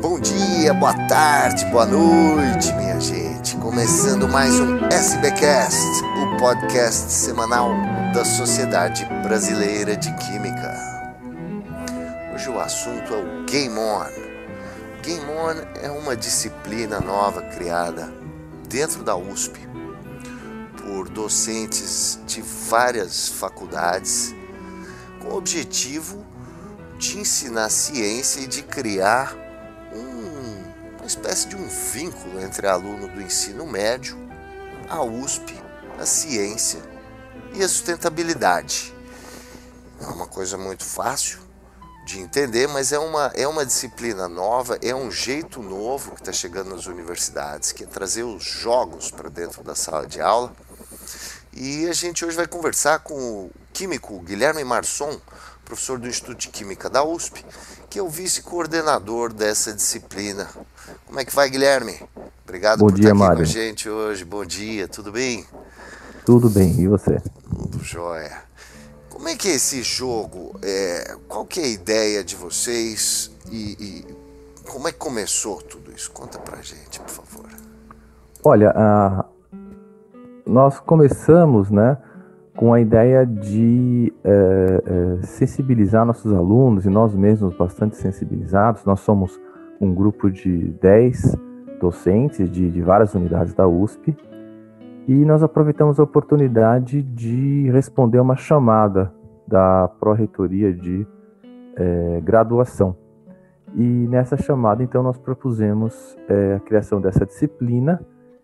Bom dia, boa tarde, boa noite, minha gente. Começando mais um SBcast, o podcast semanal da Sociedade Brasileira de Química. Hoje o assunto é o Game On. Game On é uma disciplina nova criada dentro da USP por docentes de várias faculdades com o objetivo de ensinar ciência e de criar espécie de um vínculo entre aluno do ensino médio, a USP, a ciência e a sustentabilidade. Não é uma coisa muito fácil de entender, mas é uma, é uma disciplina nova, é um jeito novo que está chegando nas universidades, que é trazer os jogos para dentro da sala de aula. E a gente hoje vai conversar com o químico Guilherme Marçom, professor do Instituto de Química da USP, que é o vice-coordenador dessa disciplina. Como é que vai, Guilherme? Obrigado Bom por dia, estar aqui Mário. com a gente hoje. Bom dia, tudo bem? Tudo bem, e você? Tudo jóia. Como é que é esse jogo? É, qual que é a ideia de vocês e, e como é que começou tudo isso? Conta pra gente, por favor. Olha, a- nós começamos, né, com a ideia de é, é, sensibilizar nossos alunos e nós mesmos bastante sensibilizados. Nós somos um grupo de 10 docentes de, de várias unidades da USP e nós aproveitamos a oportunidade de responder a uma chamada da Pró-Reitoria de é, Graduação. E nessa chamada, então, nós propusemos é, a criação dessa disciplina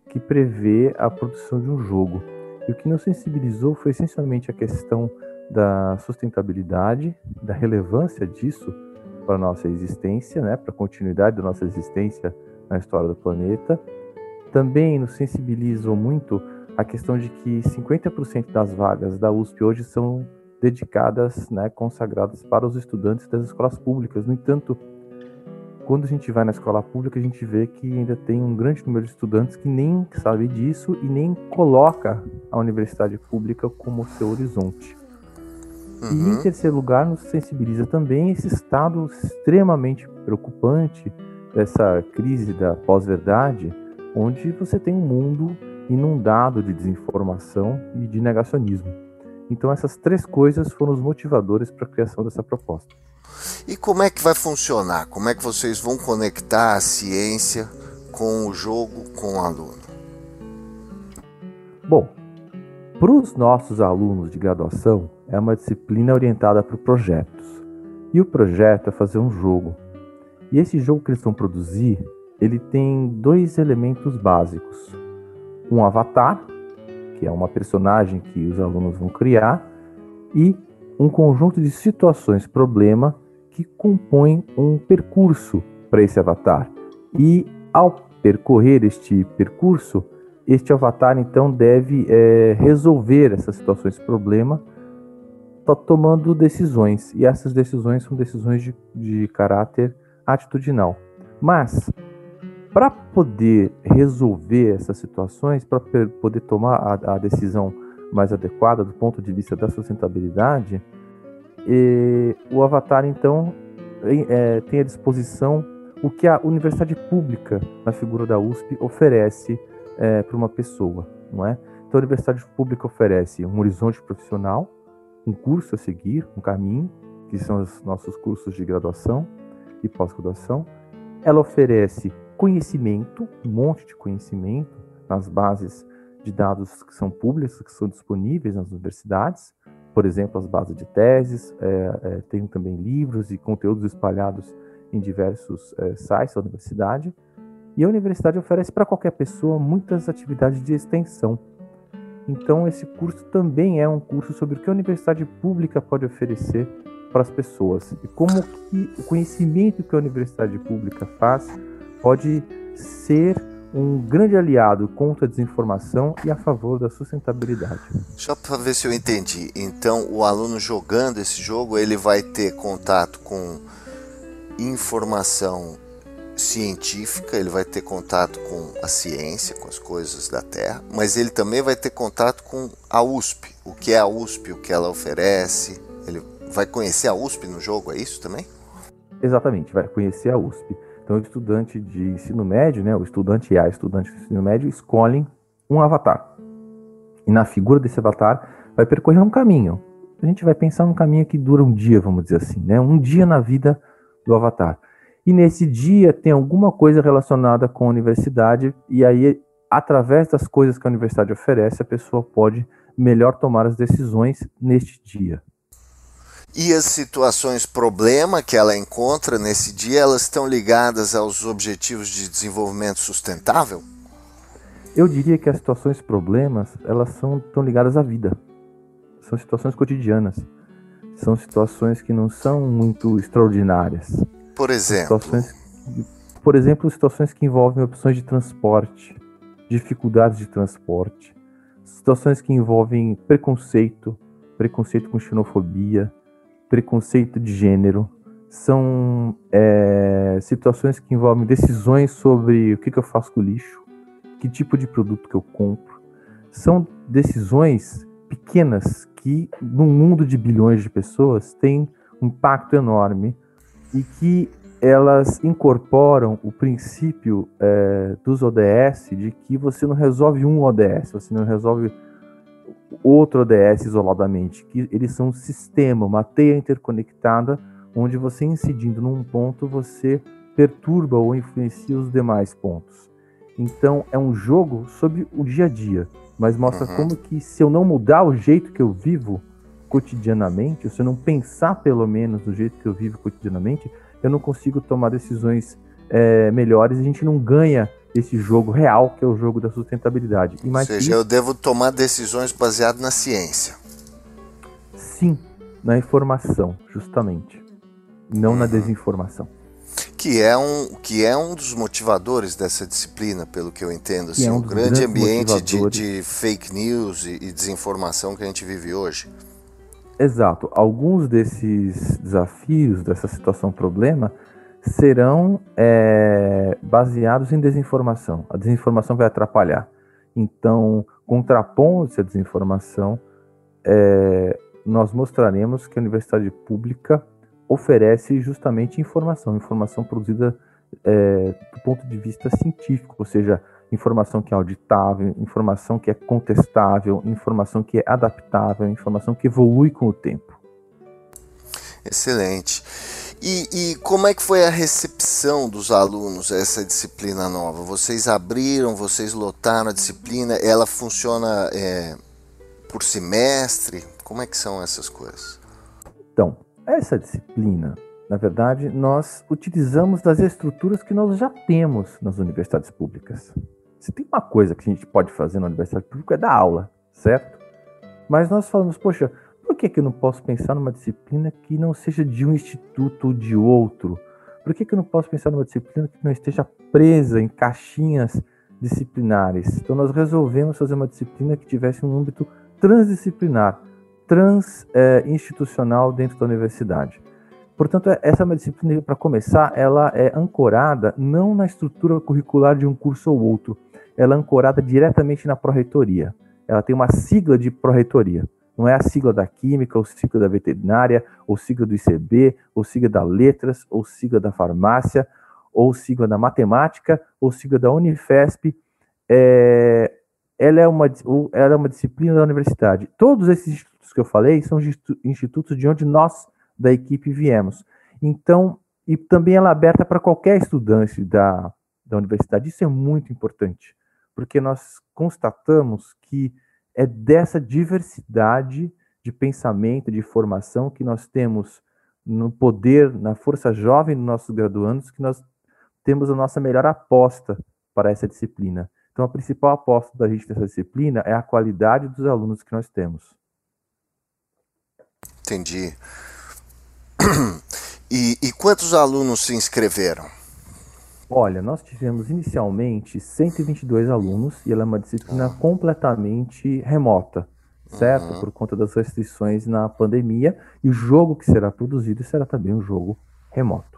que prevê a produção de um jogo. E o que nos sensibilizou foi essencialmente a questão da sustentabilidade, da relevância disso para a nossa existência, né, para a continuidade da nossa existência na história do planeta. Também nos sensibilizou muito a questão de que 50% das vagas da USP hoje são dedicadas, né, consagradas para os estudantes das escolas públicas. No entanto, quando a gente vai na escola pública, a gente vê que ainda tem um grande número de estudantes que nem sabe disso e nem coloca a universidade pública como seu horizonte. E em Uhum. terceiro lugar, nos sensibiliza também esse estado extremamente preocupante dessa crise da pós-verdade, onde você tem um mundo inundado de desinformação e de negacionismo. Então, essas três coisas foram os motivadores para a criação dessa proposta. E como é que vai funcionar? Como é que vocês vão conectar a ciência com o jogo, com o aluno? Bom, para os nossos alunos de graduação, é uma disciplina orientada para projetos. E o projeto é fazer um jogo. E esse jogo que eles vão produzir, ele tem dois elementos básicos. Um avatar, que é uma personagem que os alunos vão criar, e um conjunto de situações problema que compõem um percurso para esse avatar. E ao percorrer este percurso, este avatar então deve é, resolver essas situações problema to- tomando decisões e essas decisões são decisões de, de caráter atitudinal mas para poder resolver essas situações para poder tomar a, a decisão mais adequada do ponto de vista da sustentabilidade o avatar então eh, tem à disposição o que a universidade pública na figura da USP oferece para uma pessoa, não é? Então a universidade pública oferece um horizonte profissional, um curso a seguir, um caminho, que são os nossos cursos de graduação e pós-graduação. Ela oferece conhecimento, um monte de conhecimento nas bases de dados que são públicas, que são disponíveis nas universidades, por exemplo, as bases de teses, é, é, também livros e conteúdos espalhados em diversos é, sites da universidade. E a universidade oferece para qualquer pessoa muitas atividades de extensão. Então, esse curso também é um curso sobre o que a universidade pública pode oferecer para as pessoas e como que o conhecimento que a universidade pública faz pode ser um grande aliado contra a desinformação e a favor da sustentabilidade. Só para ver se eu entendi. Então, o aluno jogando esse jogo, ele vai ter contato com informação científica, ele vai ter contato com a ciência, com as coisas da Terra, mas ele também vai ter contato com a USP, o que é a USP, o que ela oferece. Ele vai conhecer a USP no jogo, é isso também? Exatamente, vai conhecer a USP. Então, o estudante de ensino médio, né, o estudante e a estudante de ensino médio escolhem um avatar. E na figura desse avatar vai percorrer um caminho. A gente vai pensar num caminho que dura um dia, vamos dizer assim, né? Um dia na vida do avatar. E nesse dia tem alguma coisa relacionada com a universidade, e aí, através das coisas que a universidade oferece, a pessoa pode melhor tomar as decisões neste dia. E as situações problema que ela encontra nesse dia, elas estão ligadas aos objetivos de desenvolvimento sustentável? Eu diria que as situações problemas, elas são estão ligadas à vida. São situações cotidianas. São situações que não são muito extraordinárias. Por exemplo, situações, por exemplo, situações que envolvem opções de transporte, dificuldades de transporte, situações que envolvem preconceito, preconceito com xenofobia, preconceito de gênero, são é, situações que envolvem decisões sobre o que, que eu faço com o lixo, que tipo de produto que eu compro. São decisões pequenas que, num mundo de bilhões de pessoas, têm um impacto enorme e que elas incorporam o princípio é, dos ODS de que você não resolve um ODS, você não resolve outro ODS isoladamente, que eles são um sistema, uma teia interconectada, onde você incidindo num ponto, você perturba ou influencia os demais pontos. Então é um jogo sobre o dia a dia, mas mostra uhum. como que se eu não mudar o jeito que eu vivo cotidianamente, se eu não pensar pelo menos do jeito que eu vivo cotidianamente, eu não consigo tomar decisões é, melhores, a gente não ganha esse jogo real, que é o jogo da sustentabilidade. E mais Ou seja, eu devo tomar decisões baseadas na ciência. Sim, na informação, justamente. Não uhum. na desinformação. Que é, um, que é um dos motivadores dessa disciplina, pelo que eu entendo. Assim, é um o grande ambiente de, de, fake news e, e desinformação que a gente vive hoje. Exato. Alguns desses desafios, dessa situação problema, serão é, baseados em desinformação. A desinformação vai atrapalhar. Então, contrapondo-se à desinformação, é, nós mostraremos que a universidade pública oferece justamente informação, informação produzida é, do ponto de vista científico, ou seja, informação que é auditável, informação que é contestável, informação que é adaptável, informação que evolui com o tempo. Excelente. E, e, como é que foi a recepção dos alunos a essa disciplina nova? Vocês abriram, vocês lotaram a disciplina, ela funciona é, por semestre? Como é que são essas coisas? Então, essa disciplina, na verdade, nós utilizamos das estruturas que nós já temos nas universidades públicas. Se tem uma coisa que a gente pode fazer na universidade pública é dar aula, certo? Mas nós falamos, poxa, por que, que eu não posso pensar numa disciplina que não seja de um instituto ou de outro? Por que, que eu não posso pensar numa disciplina que não esteja presa em caixinhas disciplinares? Então, nós resolvemos fazer uma disciplina que tivesse um âmbito transdisciplinar, transinstitucional é, dentro da universidade. Portanto, essa é uma disciplina, para começar, ela é ancorada não na estrutura curricular de um curso ou outro, ela é ancorada diretamente na pró-reitoria. Ela tem uma sigla de pró-reitoria. Não é a sigla da química, ou sigla da veterinária, ou sigla do ICB, ou sigla da letras, ou sigla da farmácia, ou sigla da matemática, ou sigla da Unifesp. É, ela, é uma, ela é uma disciplina da universidade. Todos esses institutos que eu falei são institutos de onde nós, da equipe, viemos. Então, e também ela é aberta para qualquer estudante da, da universidade. Isso é muito importante, porque nós constatamos que é dessa diversidade de pensamento, de formação que nós temos no poder, na força jovem dos nossos graduandos, que nós temos a nossa melhor aposta para essa disciplina. Então, a principal aposta da gente nessa disciplina é a qualidade dos alunos que nós temos. Entendi. E, e quantos alunos se inscreveram? Olha, nós tivemos inicialmente 122 alunos e ela é uma disciplina completamente remota, certo? Uhum. Por conta das restrições na pandemia e o jogo que será produzido será também um jogo remoto.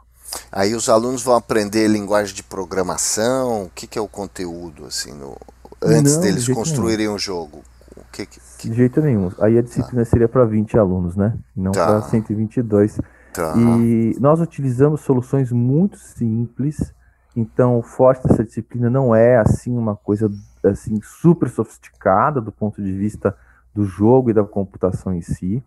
Aí os alunos vão aprender linguagem de programação, o que, que é o conteúdo assim no antes Não, deles de construírem nenhum. o jogo. O que, que, De jeito nenhum. Aí a disciplina tá. seria para 20 alunos, né? Não tá. para 122. Tá. E nós utilizamos soluções muito simples Então, o forte dessa disciplina não é assim uma coisa assim super sofisticada do ponto de vista do jogo e da computação em si.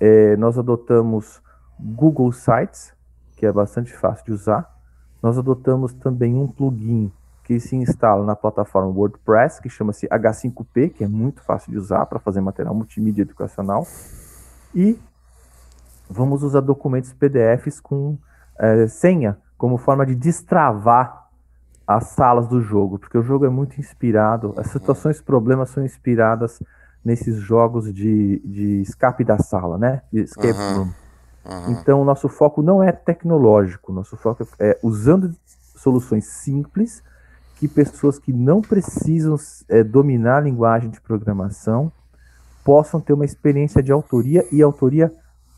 É, nós adotamos Google Sites, que é bastante fácil de usar. Nós adotamos também um plugin que se instala na plataforma WordPress, que chama-se H5P, que é muito fácil de usar para fazer material multimídia educacional. E vamos usar documentos PDFs com é, senha como forma de destravar as salas do jogo, porque o jogo é muito inspirado, as situações problemas são inspiradas nesses jogos de, de escape da sala, né? De escape uhum. room. Uhum. Então, o nosso foco não é tecnológico, nosso foco é usando soluções simples que pessoas que não precisam é, dominar a linguagem de programação possam ter uma experiência de autoria e autoria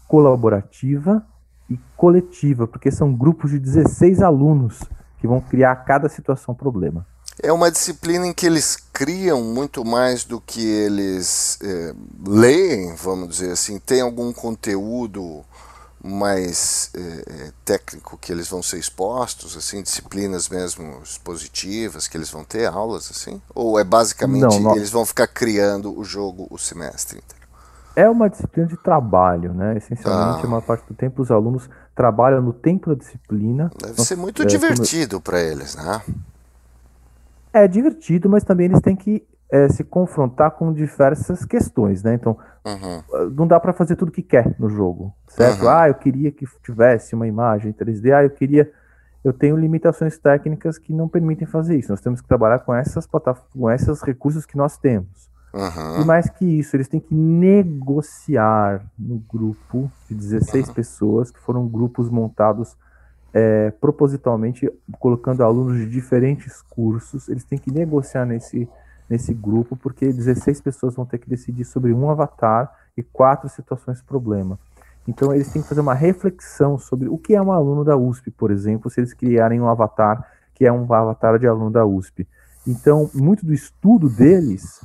colaborativa e coletiva, porque são grupos de 16 alunos que vão criar cada situação problema. É uma disciplina em que eles criam muito mais do que eles é, leem, vamos dizer assim. Tem algum conteúdo mais é, técnico que eles vão ser expostos, assim, disciplinas mesmo expositivas que eles vão ter aulas, assim? Ou é basicamente não, não. eles vão ficar criando o jogo o semestre inteiro? É uma disciplina de trabalho, né? Essencialmente, ah. a maior parte do tempo os alunos trabalham no tempo da disciplina. Deve ser muito é, divertido como... para eles, né? É divertido, mas também eles têm que é, se confrontar com diversas questões, né? Então, uhum. não dá para fazer tudo que quer no jogo, certo? Uhum. Ah, eu queria que tivesse uma imagem 3D. Ah, eu queria. Eu tenho limitações técnicas que não permitem fazer isso. Nós temos que trabalhar com essas com esses recursos que nós temos. Uhum. E mais que isso, eles têm que negociar no grupo de 16 uhum. pessoas, que foram grupos montados é, propositalmente, colocando alunos de diferentes cursos. Eles têm que negociar nesse, nesse grupo, porque 16 pessoas vão ter que decidir sobre um avatar e quatro situações problema. Então, eles têm que fazer uma reflexão sobre o que é um aluno da USP, por exemplo, se eles criarem um avatar que é um avatar de aluno da USP. Então, muito do estudo deles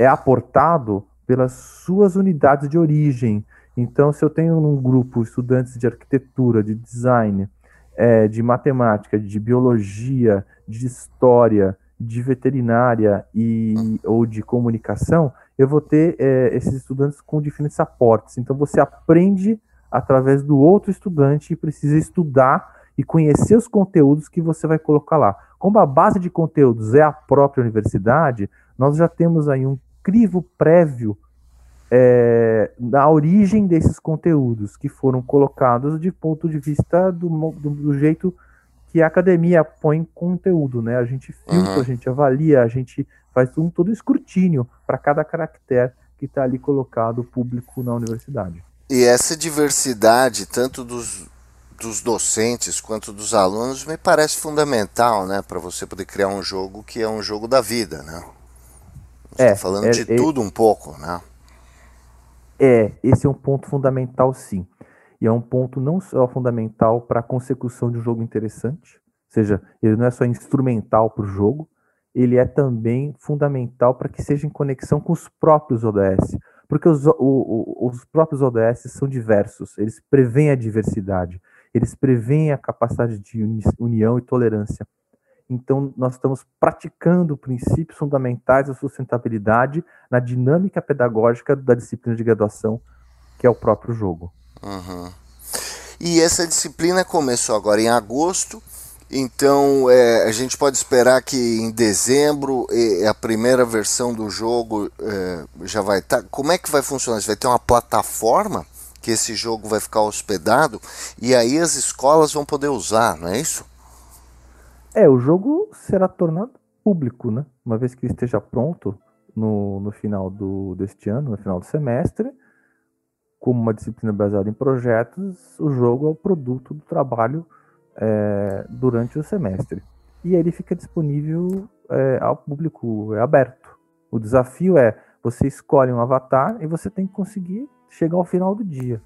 é aportado pelas suas unidades de origem. Então, se eu tenho um grupo estudantes de arquitetura, de design, é, de matemática, de biologia, de história, de veterinária e, ou de comunicação, eu vou ter é, esses estudantes com diferentes aportes. Então, você aprende através do outro estudante e precisa estudar e conhecer os conteúdos que você vai colocar lá. Como a base de conteúdos é a própria universidade, nós já temos aí um crivo prévio é, da origem desses conteúdos que foram colocados de ponto de vista do, do, do jeito que a academia põe conteúdo, né? A gente filtra, uhum. a gente avalia, a gente faz um todo escrutínio para cada caractere que está ali colocado público na universidade. E essa diversidade, tanto dos, dos docentes quanto dos alunos, me parece fundamental, né, para você poder criar um jogo que é um jogo da vida, né? É, falando é, de é, tudo um pouco, né? É, esse é um ponto fundamental, sim. E é um ponto não só fundamental para a consecução de um jogo interessante, ou seja, ele não é só instrumental para o jogo, ele é também fundamental para que seja em conexão com os próprios ODS. Porque os, o, o, os próprios ODS são diversos, eles preveem a diversidade, eles preveem a capacidade de união e tolerância. Então, nós estamos praticando princípios fundamentais da sustentabilidade na dinâmica pedagógica da disciplina de graduação, que é o próprio jogo. Uhum. E essa disciplina começou agora em agosto, então é, a gente pode esperar que em dezembro a primeira versão do jogo é, já vai estar. Tá. Como é que vai funcionar? Vai ter uma plataforma que esse jogo vai ficar hospedado e aí as escolas vão poder usar, não é isso? É, o jogo será tornado público, né? Uma vez que esteja pronto no, no final do, deste ano, no final do semestre, como uma disciplina baseada em projetos, o jogo é o produto do trabalho é, durante o semestre. E ele fica disponível é, ao público, é aberto. O desafio é você escolhe um avatar e você tem que conseguir chegar ao final do dia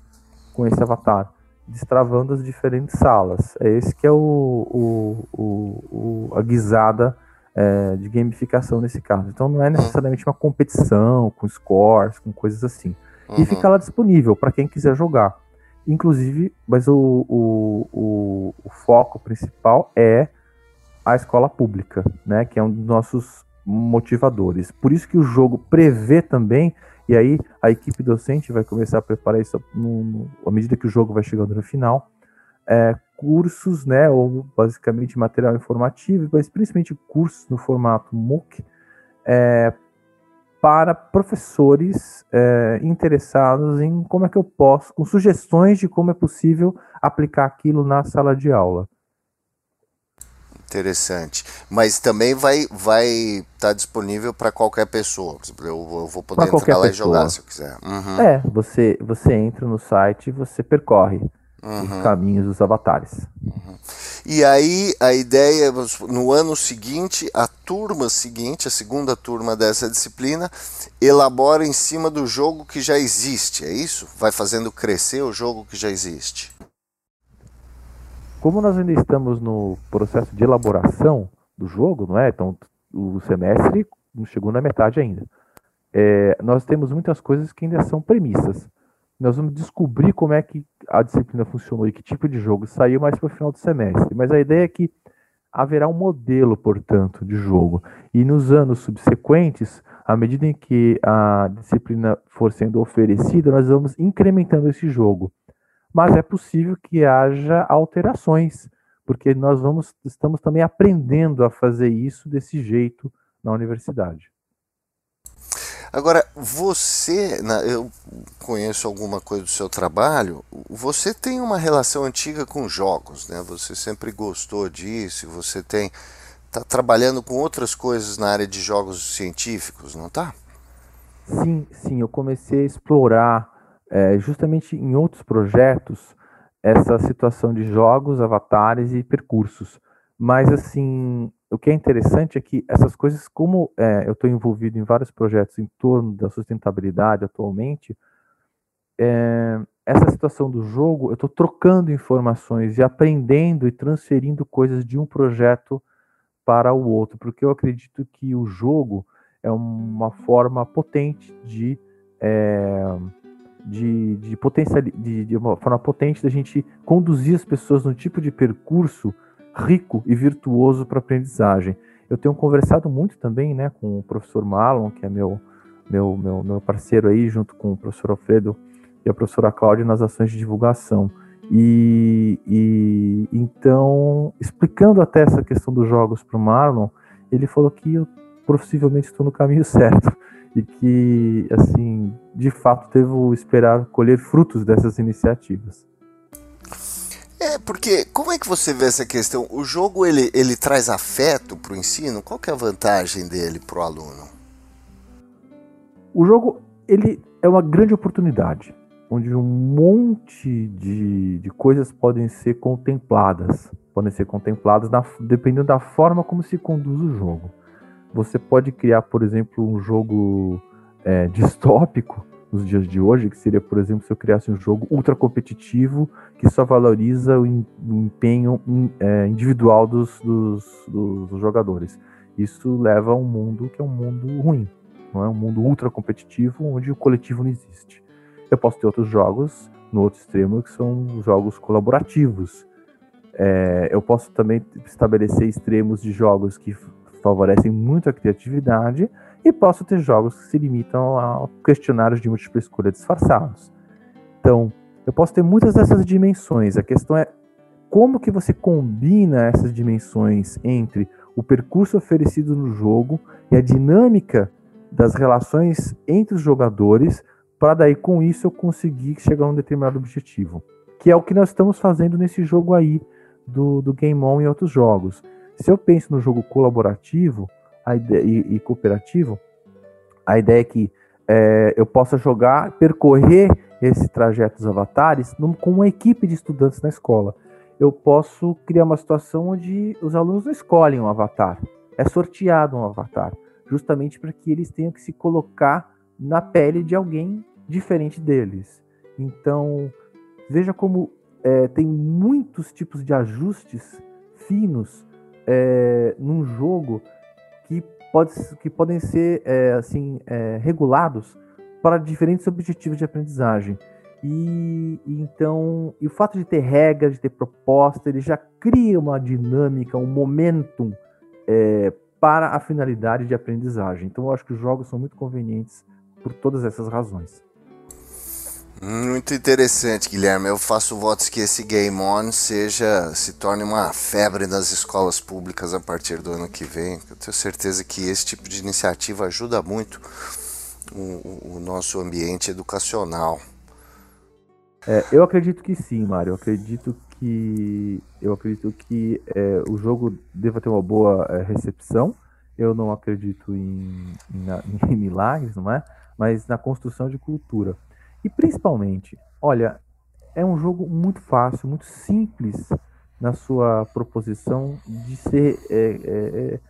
com esse avatar destravando as diferentes salas. É esse que é o, o, o, o a guisada é, de gamificação nesse caso. Então não é necessariamente uma competição com scores, com coisas assim. Uhum. E fica lá disponível para quem quiser jogar. Inclusive, mas o, o, o, o, foco principal é a escola pública, né, que é um dos nossos motivadores. Por isso que o jogo prevê também, e aí a equipe docente vai começar a preparar isso no, no, à medida que o jogo vai chegando no final, é, cursos, né, ou basicamente material informativo, mas principalmente cursos no formato MOOC, é, para professores é, interessados em como é que eu posso, com sugestões de como é possível aplicar aquilo na sala de aula. Interessante. Mas também vai vai estar tá disponível para qualquer pessoa. Eu, eu vou poder pra entrar lá pessoa. e jogar se eu quiser. Uhum. É, você, você entra no site e você percorre uhum. os caminhos dos avatares. Uhum. E aí a ideia, no ano seguinte, a turma seguinte, a segunda turma dessa disciplina, elabora em cima do jogo que já existe, é isso? Vai fazendo crescer o jogo que já existe. Como nós ainda estamos no processo de elaboração do jogo, não é? Então o semestre não chegou na metade ainda. É, nós temos muitas coisas que ainda são premissas. Nós vamos descobrir como é que a disciplina funcionou e que tipo de jogo saiu mais para o final do semestre. Mas a ideia é que haverá um modelo, portanto, de jogo. E nos anos subsequentes, à medida em que a disciplina for sendo oferecida, nós vamos incrementando esse jogo. Mas é possível que haja alterações, porque nós vamos, estamos também aprendendo a fazer isso desse jeito na universidade. Agora, você, eu conheço alguma coisa do seu trabalho, você tem uma relação antiga com jogos, né? Você sempre gostou disso, você tem tá trabalhando com outras coisas na área de jogos científicos, não tá? Sim, sim, eu comecei a explorar é, justamente em outros projetos essa situação de jogos, avatares e percursos. Mas assim, o que é interessante é que essas coisas, como é, eu estou envolvido em vários projetos em torno da sustentabilidade atualmente, é, essa situação do jogo, eu estou trocando informações e aprendendo e transferindo coisas de um projeto para o outro, porque eu acredito que o jogo é uma forma potente de, é, de, de, potencial, de, de uma forma potente da gente conduzir as pessoas no tipo de percurso rico e virtuoso para aprendizagem. Eu tenho conversado muito também né, com o professor Marlon, que é meu, meu, meu, meu parceiro aí, junto com o professor Alfredo e a professora Cláudia nas ações de divulgação. E, e então, explicando até essa questão dos jogos para o Marlon, ele falou que eu possivelmente estou no caminho certo e que, assim, de fato, devo esperar colher frutos dessas iniciativas. É, porque como é que você vê essa questão? O jogo ele, ele traz afeto para o ensino? Qual que é a vantagem dele para o aluno? O jogo ele é uma grande oportunidade, onde um monte de, de coisas podem ser contempladas, podem ser contempladas na, dependendo da forma como se conduz o jogo. Você pode criar, por exemplo, um jogo é, distópico nos dias de hoje, que seria, por exemplo, se eu criasse um jogo ultra competitivo que só valoriza o, empenho é, individual dos, dos, dos, jogadores. Isso leva a um mundo que é um mundo ruim, não é um mundo ultra competitivo onde o coletivo não existe. Eu posso ter outros jogos no outro extremo que são jogos colaborativos. É, eu posso também estabelecer extremos de jogos que favorecem muito a criatividade e posso ter jogos que se limitam a questionários de múltipla escolha disfarçados. Então, eu posso ter muitas dessas dimensões. A questão é como que você combina essas dimensões entre o percurso oferecido no jogo e a dinâmica das relações entre os jogadores para daí com isso eu conseguir chegar a um determinado objetivo. Que é o que nós estamos fazendo nesse jogo aí do, do Game On e outros jogos. Se eu penso no jogo colaborativo, ideia, e, e cooperativo, a ideia é que é, eu possa jogar, percorrer esse trajeto dos avatares num, com uma equipe de estudantes na escola. Eu posso criar uma situação onde os alunos não escolhem um avatar, é sorteado um avatar, justamente para que eles tenham que se colocar na pele de alguém diferente deles. Então, veja como é, tem muitos tipos de ajustes finos é, num jogo pode, que podem ser é, assim é, regulados para diferentes objetivos de aprendizagem. E, e, então, e o fato de ter regras, de ter proposta, ele já cria uma dinâmica, um momentum é, para a finalidade de aprendizagem. Então, eu acho que os jogos são muito convenientes por todas essas razões. Muito interessante, Guilherme. Eu faço votos que esse Game On seja se torne uma febre nas escolas públicas a partir do ano que vem. Eu tenho certeza que esse tipo de iniciativa ajuda muito o, o nosso ambiente educacional. É, eu acredito que sim, Mário. Eu acredito que eu acredito que é, o jogo deva ter uma boa é, recepção. Eu não acredito em, em, em, milagres, não é? Mas na construção de cultura. E principalmente, olha, é um jogo muito fácil, muito simples na sua proposição de ser é, é, é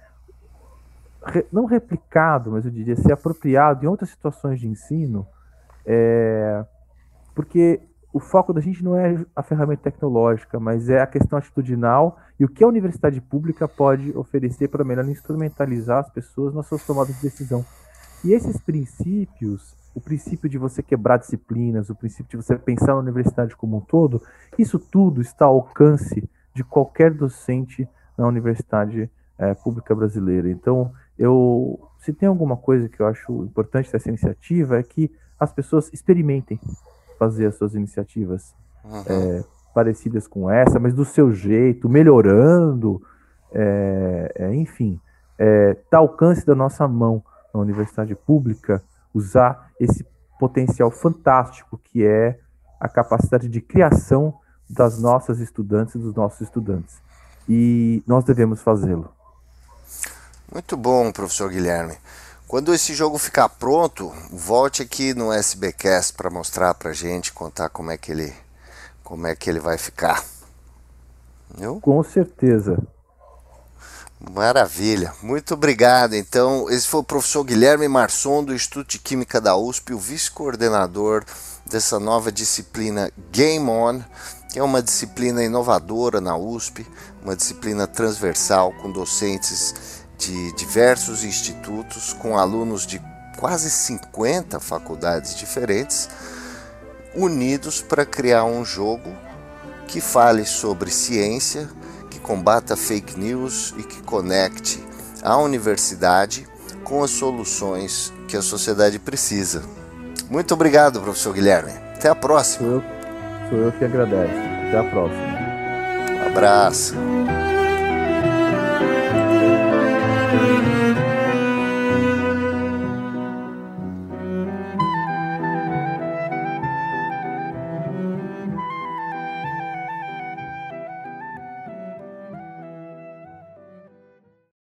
re, não replicado, mas eu diria ser apropriado em outras situações de ensino, é, porque o foco da gente não é a ferramenta tecnológica, mas é a questão atitudinal e o que a universidade pública pode oferecer para melhor instrumentalizar as pessoas nas suas tomadas de decisão. E esses princípios, o princípio de você quebrar disciplinas, o princípio de você pensar na universidade como um todo, isso tudo está ao alcance de qualquer docente na universidade é, pública brasileira. Então, eu, se tem alguma coisa que eu acho importante dessa iniciativa é que as pessoas experimentem fazer as suas iniciativas uhum. é, parecidas com essa, mas do seu jeito, melhorando, é, é, enfim, está ao alcance da nossa mão na universidade pública usar esse potencial fantástico que é a capacidade de criação das nossas estudantes e dos nossos estudantes. E nós devemos fazê-lo. Muito bom, professor Guilherme. Quando esse jogo ficar pronto, volte aqui no SBcast para mostrar para gente, contar como é que ele, como é que ele vai ficar. Viu? Com certeza. Maravilha, muito obrigado. Então, esse foi o professor Guilherme Marçom, do Instituto de Química da USP, o vice-coordenador dessa nova disciplina Game On, que é uma disciplina inovadora na USP, uma disciplina transversal com docentes de diversos institutos, com alunos de quase 50 faculdades diferentes, unidos para criar um jogo que fale sobre ciência, que combata fake news e que conecte a universidade com as soluções que a sociedade precisa. Muito obrigado, professor Guilherme. Até a próxima. Sou eu, sou eu que agradeço. Até a próxima. Um abraço.